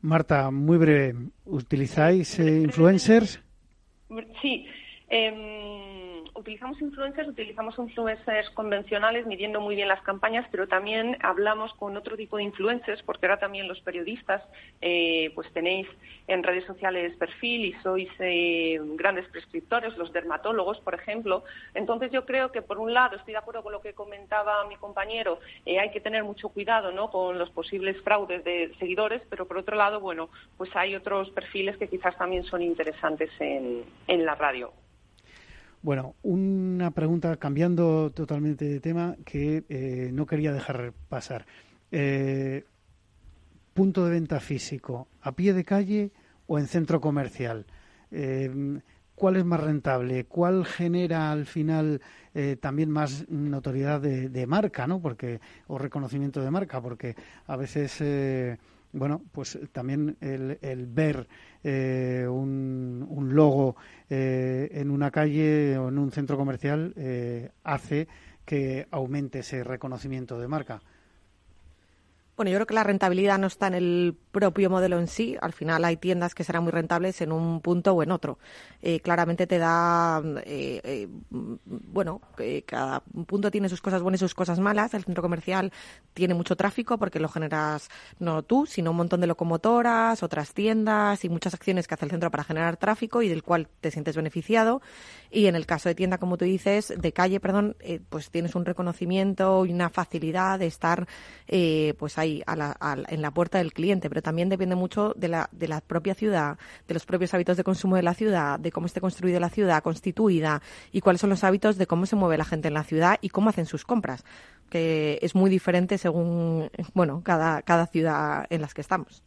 Marta, muy breve, ¿utilizáis eh, influencers? Sí. Eh utilizamos influencers, utilizamos influencers convencionales midiendo muy bien las campañas, pero también hablamos con otro tipo de influencers, porque ahora también los periodistas, eh, pues tenéis en redes sociales perfil y sois eh, grandes prescriptores, los dermatólogos, por ejemplo. Entonces yo creo que por un lado estoy de acuerdo con lo que comentaba mi compañero, eh, hay que tener mucho cuidado, ¿no? Con los posibles fraudes de seguidores, pero por otro lado, bueno, pues hay otros perfiles que quizás también son interesantes en, en la radio. Bueno, una pregunta cambiando totalmente de tema que eh, no quería dejar pasar. Eh, punto de venta físico, a pie de calle o en centro comercial. Eh, ¿Cuál es más rentable? ¿Cuál genera al final también más notoriedad de, marca, no? Porque o reconocimiento de marca, porque a veces bueno, pues también el, el ver eh, un, un, logo eh, en una calle o en un centro comercial eh, hace que aumente ese reconocimiento de marca. Bueno, yo creo que la rentabilidad no está en el propio modelo en sí. Al final hay tiendas que serán muy rentables en un punto o en otro. Eh, claramente te da, eh, eh, bueno, cada punto tiene sus cosas buenas y sus cosas malas. El centro comercial tiene mucho tráfico porque lo generas no tú, sino un montón de locomotoras, otras tiendas y muchas acciones que hace el centro para generar tráfico y del cual te sientes beneficiado. Y en el caso de tienda, como tú dices, de calle, perdón, pues tienes un reconocimiento y una facilidad de estar, pues ahí en la puerta del cliente, pero también depende mucho de la, de la propia ciudad, de los propios hábitos de consumo de la ciudad, de cómo esté construida la ciudad, constituida y cuáles son los hábitos de cómo se mueve la gente en la ciudad y cómo hacen sus compras, que es muy diferente según, bueno, cada, cada ciudad en las que estamos.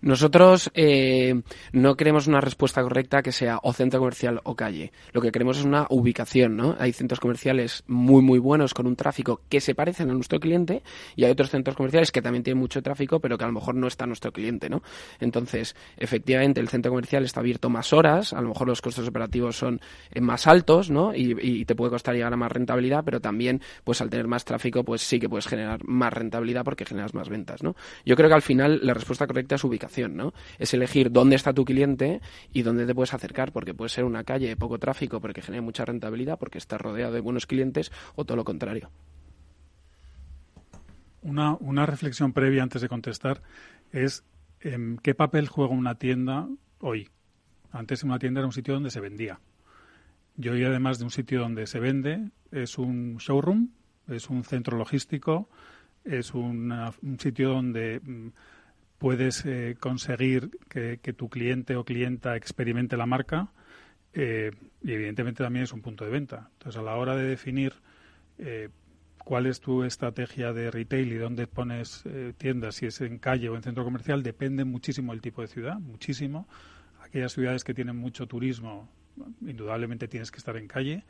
Nosotros eh, no queremos una respuesta correcta que sea o centro comercial o calle. Lo que queremos es una ubicación, ¿no? Hay centros comerciales muy, muy buenos con un tráfico que se parecen a nuestro cliente y hay otros centros comerciales que también tienen mucho tráfico pero que a lo mejor no está nuestro cliente, ¿no? Entonces, efectivamente, el centro comercial está abierto más horas, a lo mejor los costos operativos son eh, más altos, ¿no? Y, y te puede costar llegar a más rentabilidad, pero también, pues al tener más tráfico, pues sí que puedes generar más rentabilidad porque generas más ventas, ¿no? Yo creo que al final la respuesta correcta es ubicación, ¿no? Es elegir dónde está tu cliente y dónde te puedes acercar, porque puede ser una calle de poco tráfico, porque genera mucha rentabilidad, porque está rodeado de buenos clientes, o todo lo contrario. Una, una reflexión previa antes de contestar es em, qué papel juega una tienda hoy. Antes una tienda era un sitio donde se vendía. Y hoy, además de un sitio donde se vende, es un showroom, es un centro logístico, es un sitio donde mm, puedes eh, conseguir que, tu cliente o clienta experimente la marca eh, y evidentemente también es un punto de venta. Entonces, a la hora de definir eh, cuál es tu estrategia de retail y dónde pones tiendas, si es en calle o en centro comercial, depende muchísimo del tipo de ciudad, muchísimo. Aquellas ciudades que tienen mucho turismo, indudablemente tienes que estar en calle,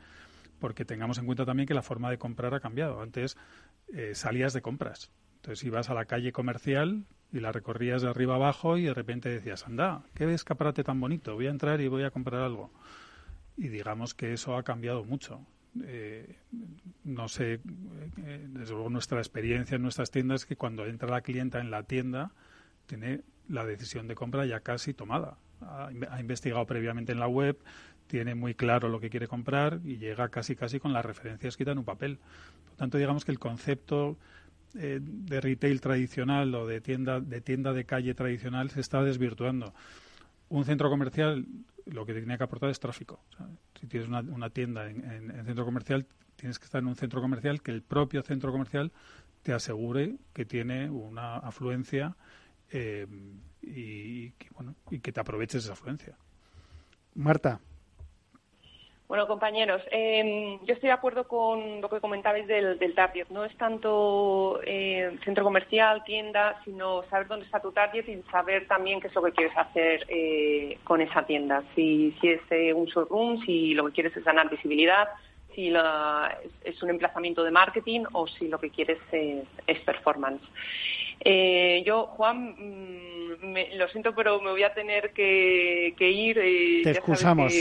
porque tengamos en cuenta también que la forma de comprar ha cambiado. Antes salías de compras. Entonces ibas a la calle comercial, y la recorrías de arriba abajo y de repente decías, anda, qué escaparate tan bonito, voy a entrar y voy a comprar algo. Y digamos que eso ha cambiado mucho. Eh, no sé, eh, desde luego nuestra experiencia en nuestras tiendas es que cuando entra la clienta en la tienda tiene la decisión de compra ya casi tomada. Ha, investigado previamente en la web, tiene muy claro lo que quiere comprar y llega casi casi con las referencias escritas en un papel. Por tanto, digamos que el concepto eh, de retail tradicional o de tienda de tienda de calle tradicional se está desvirtuando. un centro comercial lo que tiene que aportar es tráfico. si tienes una, tienda en, centro comercial, tienes que estar en un centro comercial que el propio centro comercial te asegure que tiene una afluencia eh, y, bueno, y que te aproveches esa afluencia. Marta. Bueno, compañeros, em, yo estoy de acuerdo con lo que comentabais del, target. No es tanto eh, centro comercial, tienda, sino saber dónde está tu target y saber también qué es lo que quieres hacer eh, con esa tienda. Si, si es eh, un showroom, si lo que quieres es ganar visibilidad, si es un emplazamiento de marketing o si lo que quieres es performance. Eh, yo, Juan, mm, lo siento, pero me voy a tener que, ir. Eh, Te excusamos.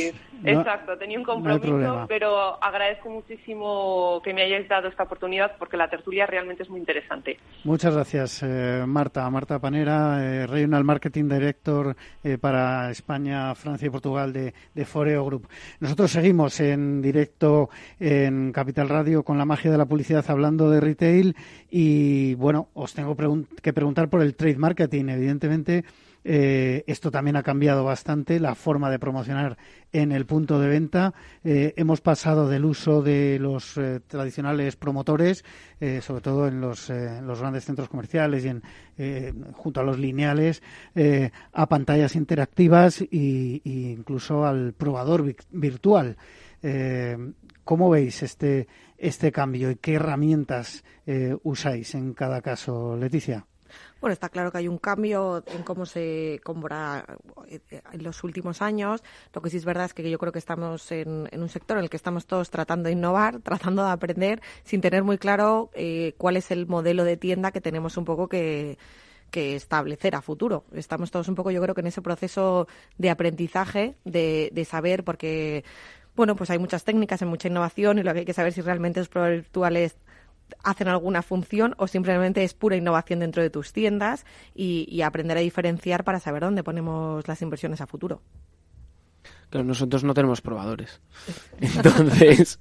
exacto, tenía un compromiso, pero agradezco muchísimo que me hayáis dado esta oportunidad porque la tertulia realmente es muy interesante. Muchas gracias, eh, Marta. Marta Panera, eh, Regional Marketing Director para España, Francia y Portugal de, de Foreo Group. Nosotros seguimos en directo en Capital Radio con la magia de la publicidad hablando de retail y, bueno, os tengo preguntas que preguntar por el trade marketing. Evidentemente, eh, esto también ha cambiado bastante la forma de promocionar en el punto de venta. Eh, hemos pasado del uso de los eh, tradicionales promotores, sobre todo en los, los, grandes centros comerciales y en, junto a los lineales, a pantallas interactivas e, incluso al probador virtual. ¿Cómo veis este, este cambio y qué herramientas usáis en cada caso, Leticia? Bueno, está claro que hay un cambio en cómo se compra eh, en los últimos años. Lo que sí es verdad es que yo creo que estamos en, un sector en el que estamos todos tratando de innovar, <laughs> tratando de aprender, sin tener muy claro eh, cuál es el modelo de tienda que tenemos un poco que, que establecer a futuro. Estamos todos un poco, yo creo que en ese proceso de aprendizaje, de, de saber, porque bueno, pues hay muchas técnicas, hay mucha innovación y lo que hay que saber si realmente los pruebas virtuales hacen alguna función o simplemente es pura innovación dentro de tus tiendas y, aprender a diferenciar para saber dónde ponemos las inversiones a futuro. Claro, nosotros no tenemos probadores. <laughs> Entonces,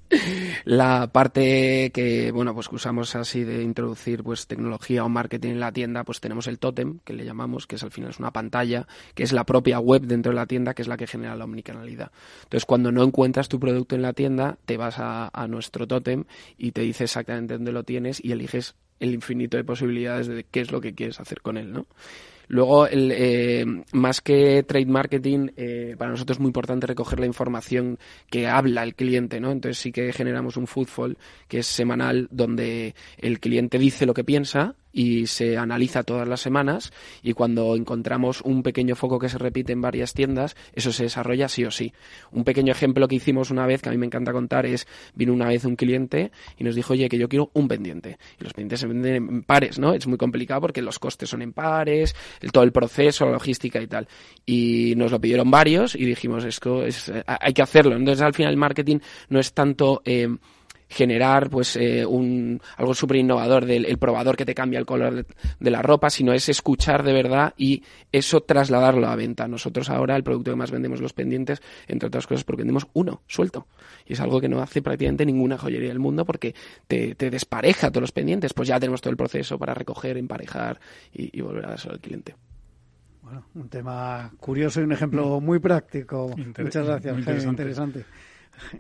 la parte que, bueno, pues usamos así de introducir pues tecnología o marketing en la tienda, pues tenemos el tótem, que le llamamos, que es al final es una pantalla, que es la propia web dentro de la tienda, que es la que genera la omnicanalidad. Entonces, cuando no encuentras tu producto en la tienda, te vas a, a nuestro tótem y te dice exactamente dónde lo tienes y eliges el infinito de posibilidades de qué es lo que quieres hacer con él, ¿no? Luego, el, eh, más que trade marketing, eh, para nosotros es muy importante recoger la información que habla el cliente, ¿no? Entonces sí que generamos un footfall que es semanal donde el cliente dice lo que piensa y se analiza todas las semanas y cuando encontramos un pequeño foco que se repite en varias tiendas, eso se desarrolla sí o sí. Un pequeño ejemplo que hicimos una vez, que a mí me encanta contar, es vino una vez un cliente y nos dijo, oye, que yo quiero un pendiente. Y los pendientes se venden en pares, ¿no? Es muy complicado porque los costes son en pares, todo el proceso, la logística y tal. Y nos lo pidieron varios y dijimos, esto es, hay que hacerlo. Entonces al final el marketing no es tanto... Eh, generar pues eh, un algo súper innovador del probador que te cambia el color de, la ropa, sino es escuchar de verdad y eso trasladarlo a venta. Nosotros ahora el producto que más vendemos los pendientes, entre otras cosas, porque vendemos uno suelto. Y es algo que no hace prácticamente ninguna joyería del mundo porque te, te despareja todos los pendientes. Pues ya tenemos todo el proceso para recoger, emparejar y, volver a dárselo al cliente. Bueno, un tema curioso y un ejemplo muy práctico. Muchas gracias, interesante. interesante.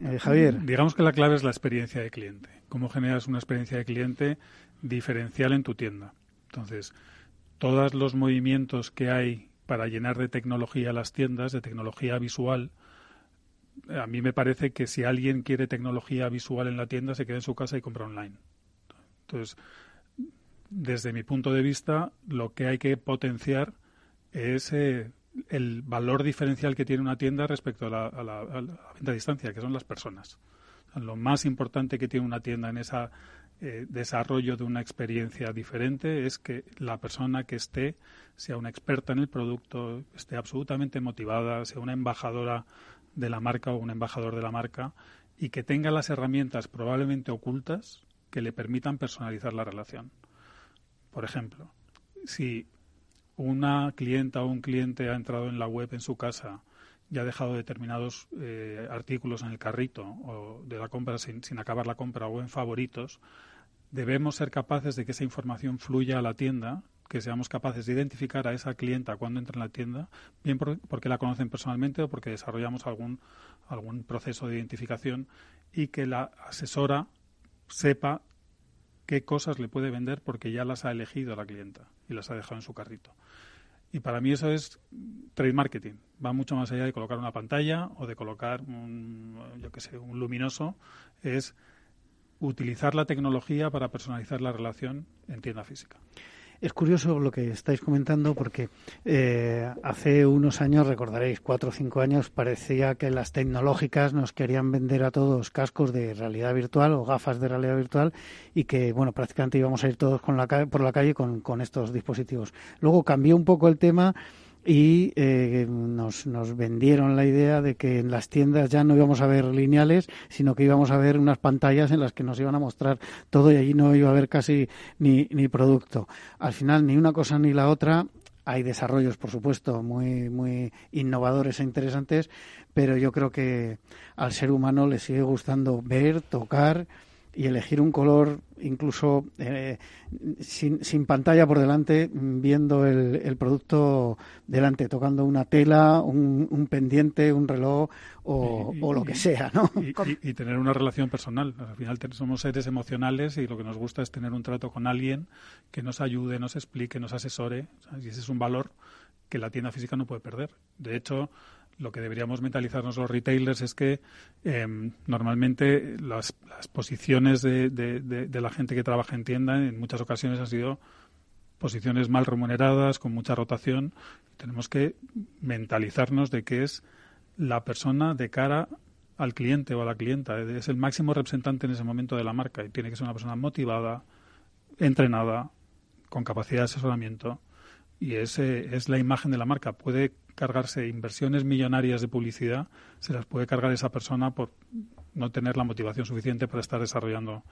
Eh, Javier. Digamos que la clave es la experiencia de cliente. Cómo generas una experiencia de cliente diferencial en tu tienda. Entonces, todos los movimientos que hay para llenar de tecnología las tiendas, de tecnología visual, a mí me parece que si alguien quiere tecnología visual en la tienda, se queda en su casa y compra online. Entonces, desde mi punto de vista, lo que hay que potenciar es eh, el valor diferencial que tiene una tienda respecto a la, venta a distancia, que son las personas. lo más importante que tiene una tienda en ese eh, desarrollo de una experiencia diferente es que la persona que esté sea una experta en el producto, esté absolutamente motivada, sea una embajadora de la marca o un embajador de la marca y que tenga las herramientas probablemente ocultas que le permitan personalizar la relación. Por ejemplo, si una clienta o un cliente ha entrado en la web en su casa y ha dejado determinados eh, artículos en el carrito o de la compra sin, sin, acabar la compra o en favoritos, debemos ser capaces de que esa información fluya a la tienda que seamos capaces de identificar a esa clienta cuando entra en la tienda, bien porque la conocen personalmente o porque desarrollamos algún, algún proceso de identificación y que la asesora sepa qué cosas le puede vender porque ya las ha elegido la clienta y las ha dejado en su carrito. Y para mí eso es trade marketing. Va mucho más allá de colocar una pantalla o de colocar un, yo que sé, un luminoso. Es utilizar la tecnología para personalizar la relación en tienda física. Es curioso lo que estáis comentando porque eh, hace unos años, recordaréis, cuatro o cinco años, parecía que las tecnológicas nos querían vender a todos cascos de realidad virtual o gafas de realidad virtual y que, bueno, prácticamente íbamos a ir todos con la, por la calle con, con estos dispositivos. Luego cambió un poco el tema y eh, nos, nos vendieron la idea de que en las tiendas ya no íbamos a ver lineales, sino que íbamos a ver unas pantallas en las que nos iban a mostrar todo y allí no iba a haber casi ni, ni producto. Al final, ni una cosa ni la otra. Hay desarrollos, por supuesto, muy, muy innovadores e interesantes, pero yo creo que al ser humano le sigue gustando ver, tocar, y elegir un color incluso eh, sin, sin, pantalla por delante, viendo el, el, producto delante, tocando una tela, un, un pendiente, un reloj o, o, lo que sea, ¿no? Y, tener una relación personal. Al final somos seres emocionales y lo que nos gusta es tener un trato con alguien que nos ayude, nos explique, nos asesore. Y ese es un valor que la tienda física no puede perder. De hecho, lo que deberíamos mentalizarnos los retailers es que em, normalmente las, posiciones de, de, la gente que trabaja en tienda en muchas ocasiones han sido posiciones mal remuneradas, con mucha rotación. Tenemos que mentalizarnos de que es la persona de cara al cliente o a la clienta. Es el máximo representante en ese momento de la marca y tiene que ser una persona motivada, entrenada, con capacidad de asesoramiento y ese es la imagen de la marca. Puede cargarse inversiones millonarias de publicidad, se las puede cargar esa persona por no tener la motivación suficiente para estar desarrollando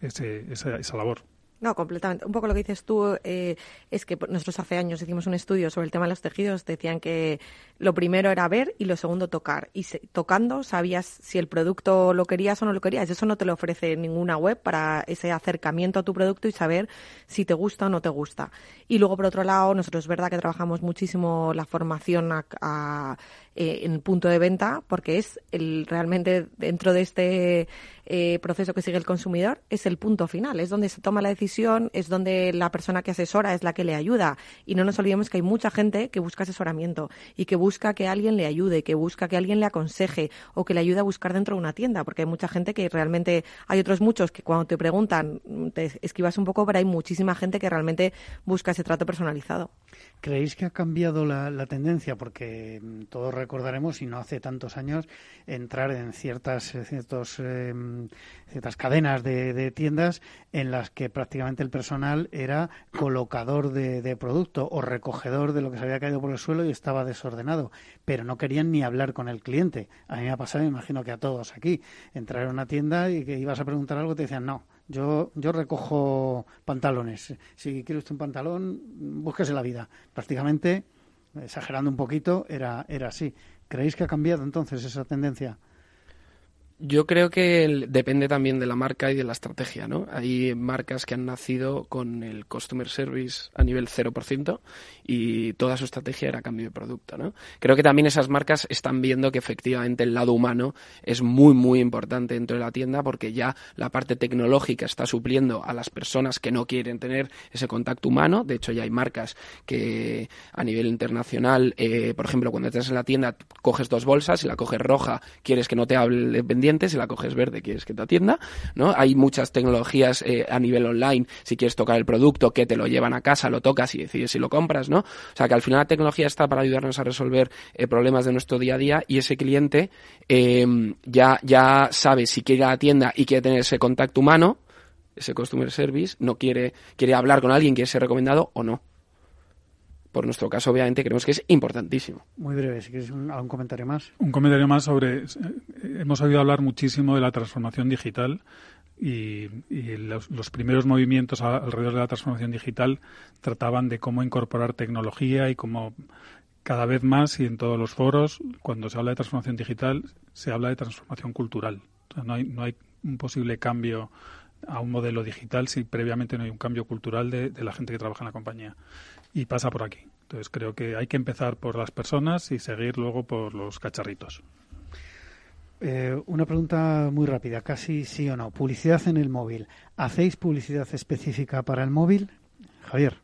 ese, esa, esa labor. No, completamente. Un poco lo que dices tú eh, es que nosotros hace años hicimos un estudio sobre el tema de los tejidos. Decían que lo primero era ver y lo segundo tocar. Y tocando sabías si el producto lo querías o no lo querías. Eso no te lo ofrece ninguna web para ese acercamiento a tu producto y saber si te gusta o no te gusta. Y luego, por otro lado, nosotros es verdad que trabajamos muchísimo la formación a, eh, en punto de venta porque es el realmente dentro de este eh, proceso que sigue el consumidor es el punto final, es donde se toma la decisión, es donde la persona que asesora es la que le ayuda. Y no nos olvidemos que hay mucha gente que busca asesoramiento y que busca que alguien le ayude, que busca que alguien le aconseje o que le ayude a buscar dentro de una tienda, porque hay mucha gente que realmente, hay otros muchos que cuando te preguntan te esquivas un poco, pero hay muchísima gente que realmente busca ese trato personalizado. ¿Creéis que ha cambiado la, tendencia? Porque mm, todos recordaremos, y no hace tantos años, entrar en ciertas, ciertos em, ciertas cadenas de, tiendas en las que prácticamente el personal era colocador de, producto o recogedor de lo que se había caído por el suelo y estaba desordenado, pero no querían ni hablar con el cliente. A mí me ha pasado, me imagino que a todos aquí, entrar en una tienda y que ibas a preguntar algo te decían no. Yo, yo recojo pantalones. Si quiere usted un pantalón, búsquese la vida. Prácticamente, exagerando un poquito, era, era así. ¿Creéis que ha cambiado entonces esa tendencia? Yo creo que depende también de la marca y de la estrategia, ¿no? Hay marcas que han nacido con el customer service a nivel 0% y toda su estrategia era cambio de producto, ¿no? Creo que también esas marcas están viendo que efectivamente el lado humano es muy, muy importante dentro de la tienda porque ya la parte tecnológica está supliendo a las personas que no quieren tener ese contacto humano. De hecho, ya hay marcas que a nivel internacional, eh, por ejemplo, cuando estás en la tienda, coges dos bolsas y la coges roja, quieres que no te hable vendiendo si la coges verde, quieres que te atienda, ¿no? Hay muchas tecnologías eh, a nivel online, si quieres tocar el producto, que te lo llevan a casa, lo tocas y decides si lo compras, ¿no? O sea, que al final la tecnología está para ayudarnos a resolver eh, problemas de nuestro día a día y ese cliente em, ya, ya sabe si quiere ir a la tienda y quiere tener ese contacto humano, ese customer service, no quiere, quiere hablar con alguien, quiere ser recomendado o no por nuestro caso, obviamente, creemos que es importantísimo. Muy breve, si quieres un, algún comentario más. Un comentario más sobre. Eh, hemos oído hablar muchísimo de la transformación digital y, los, primeros movimientos alrededor de la transformación digital trataban de cómo incorporar tecnología y cómo cada vez más y en todos los foros, cuando se habla de transformación digital, se habla de transformación cultural. no, hay, no hay un posible cambio a un modelo digital si previamente no hay un cambio cultural de, la gente que trabaja en la compañía. Y pasa por aquí. Entonces creo que hay que empezar por las personas y seguir luego por los cacharritos. Eh, una pregunta muy rápida, casi sí o no. Publicidad en el móvil. ¿Hacéis publicidad específica para el móvil? Javier.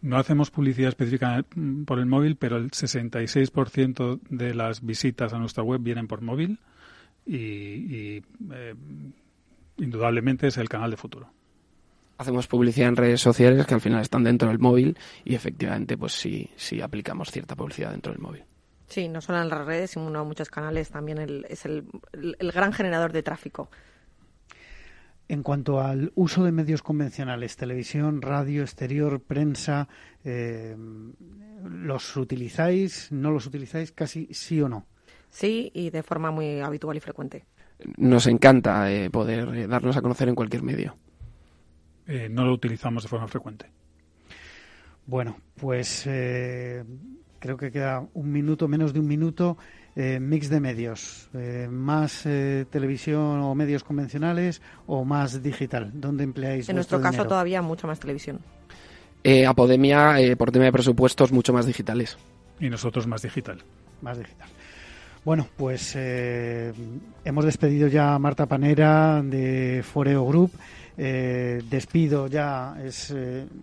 No hacemos publicidad específica por el móvil, pero el 66% de las visitas a nuestra web vienen por móvil y, eh, indudablemente es el canal de futuro. Hacemos publicidad en redes sociales que al final están dentro del móvil y efectivamente pues sí, sí aplicamos cierta publicidad dentro del móvil. Sí, no solo en las redes, sino en muchos canales también es el, gran generador de tráfico. En cuanto al uso de medios convencionales, televisión, radio, exterior, prensa, eh, ¿los utilizáis? ¿No los utilizáis? Casi sí o no. Sí, y de forma muy habitual y frecuente. Nos encanta eh, poder eh, darnos a conocer en cualquier medio. No lo utilizamos de forma frecuente. Bueno, pues creo que queda un minuto, menos de un minuto, eh, mix de medios, eh, más eh, televisión o medios convencionales o más digital. ¿Dónde empleáis? En nuestro caso todavía mucho más televisión. Apodemia, por tema de presupuestos, mucho más digitales. Y nosotros más digital. Más digital. Bueno, pues hemos despedido ya a Marta Panera de Foreo Group. Despido ya, es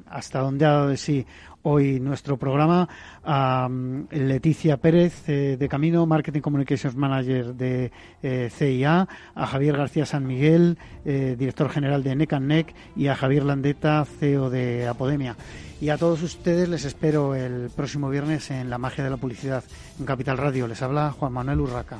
hasta donde ha dado de sí hoy nuestro programa a mm, Leticia Pérez eh, de Camino, Marketing Communications Manager de eh, CIA, a Javier García San Miguel, eh, director general de NEC y a Javier Landeta, CEO de Apodemia. Y a todos ustedes les espero el próximo viernes en La Magia de la Publicidad en Capital Radio. Les habla Juan Manuel Urraca.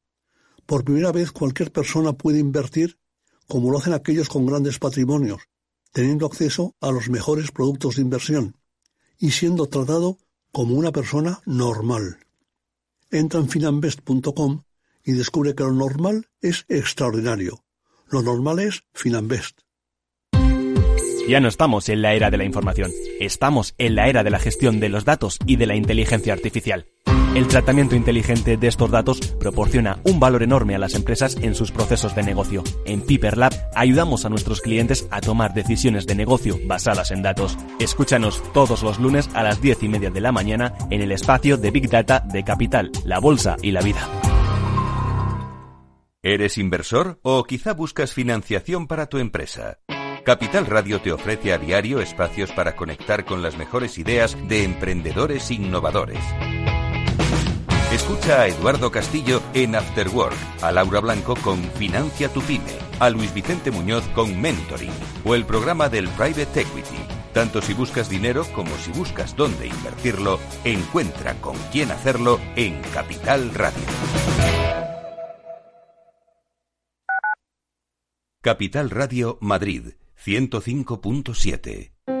por primera vez cualquier persona puede invertir como lo hacen aquellos con grandes patrimonios, teniendo acceso a los mejores productos de inversión y siendo tratado como una persona normal. Entra en finanbest.com y descubre que lo normal es extraordinario. Lo normal es Finanbest. Ya no estamos en la era de la información, estamos en la era de la gestión de los datos y de la inteligencia artificial. El tratamiento inteligente de estos datos proporciona un valor enorme a las empresas en sus procesos de negocio. En Piper Lab ayudamos a nuestros clientes a tomar decisiones de negocio basadas en datos. Escúchanos todos los lunes a las 10 y media de la mañana en el espacio de Big Data de Capital, la Bolsa y la Vida. ¿Eres inversor o quizá buscas financiación para tu empresa? Capital Radio te ofrece a diario espacios para conectar con las mejores ideas de emprendedores innovadores. Escucha a Eduardo Castillo en After Work, a Laura Blanco con Financia tu Pyme, a Luis Vicente Muñoz con Mentoring o el programa del Private Equity. Tanto si buscas dinero como si buscas dónde invertirlo, encuentra con quién hacerlo en Capital Radio. Capital Radio Madrid 105.7.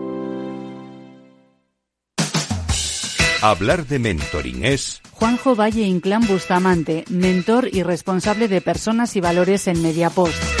Hablar de mentoring es... Juanjo Valle Inclán Bustamante, mentor y responsable de personas y valores en Mediapost.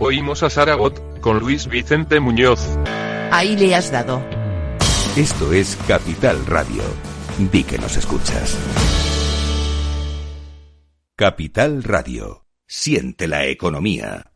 Oímos a Saragot con Luis Vicente Muñoz. Ahí le has dado. Esto es Capital Radio. Di que nos escuchas. Capital Radio. Siente la economía.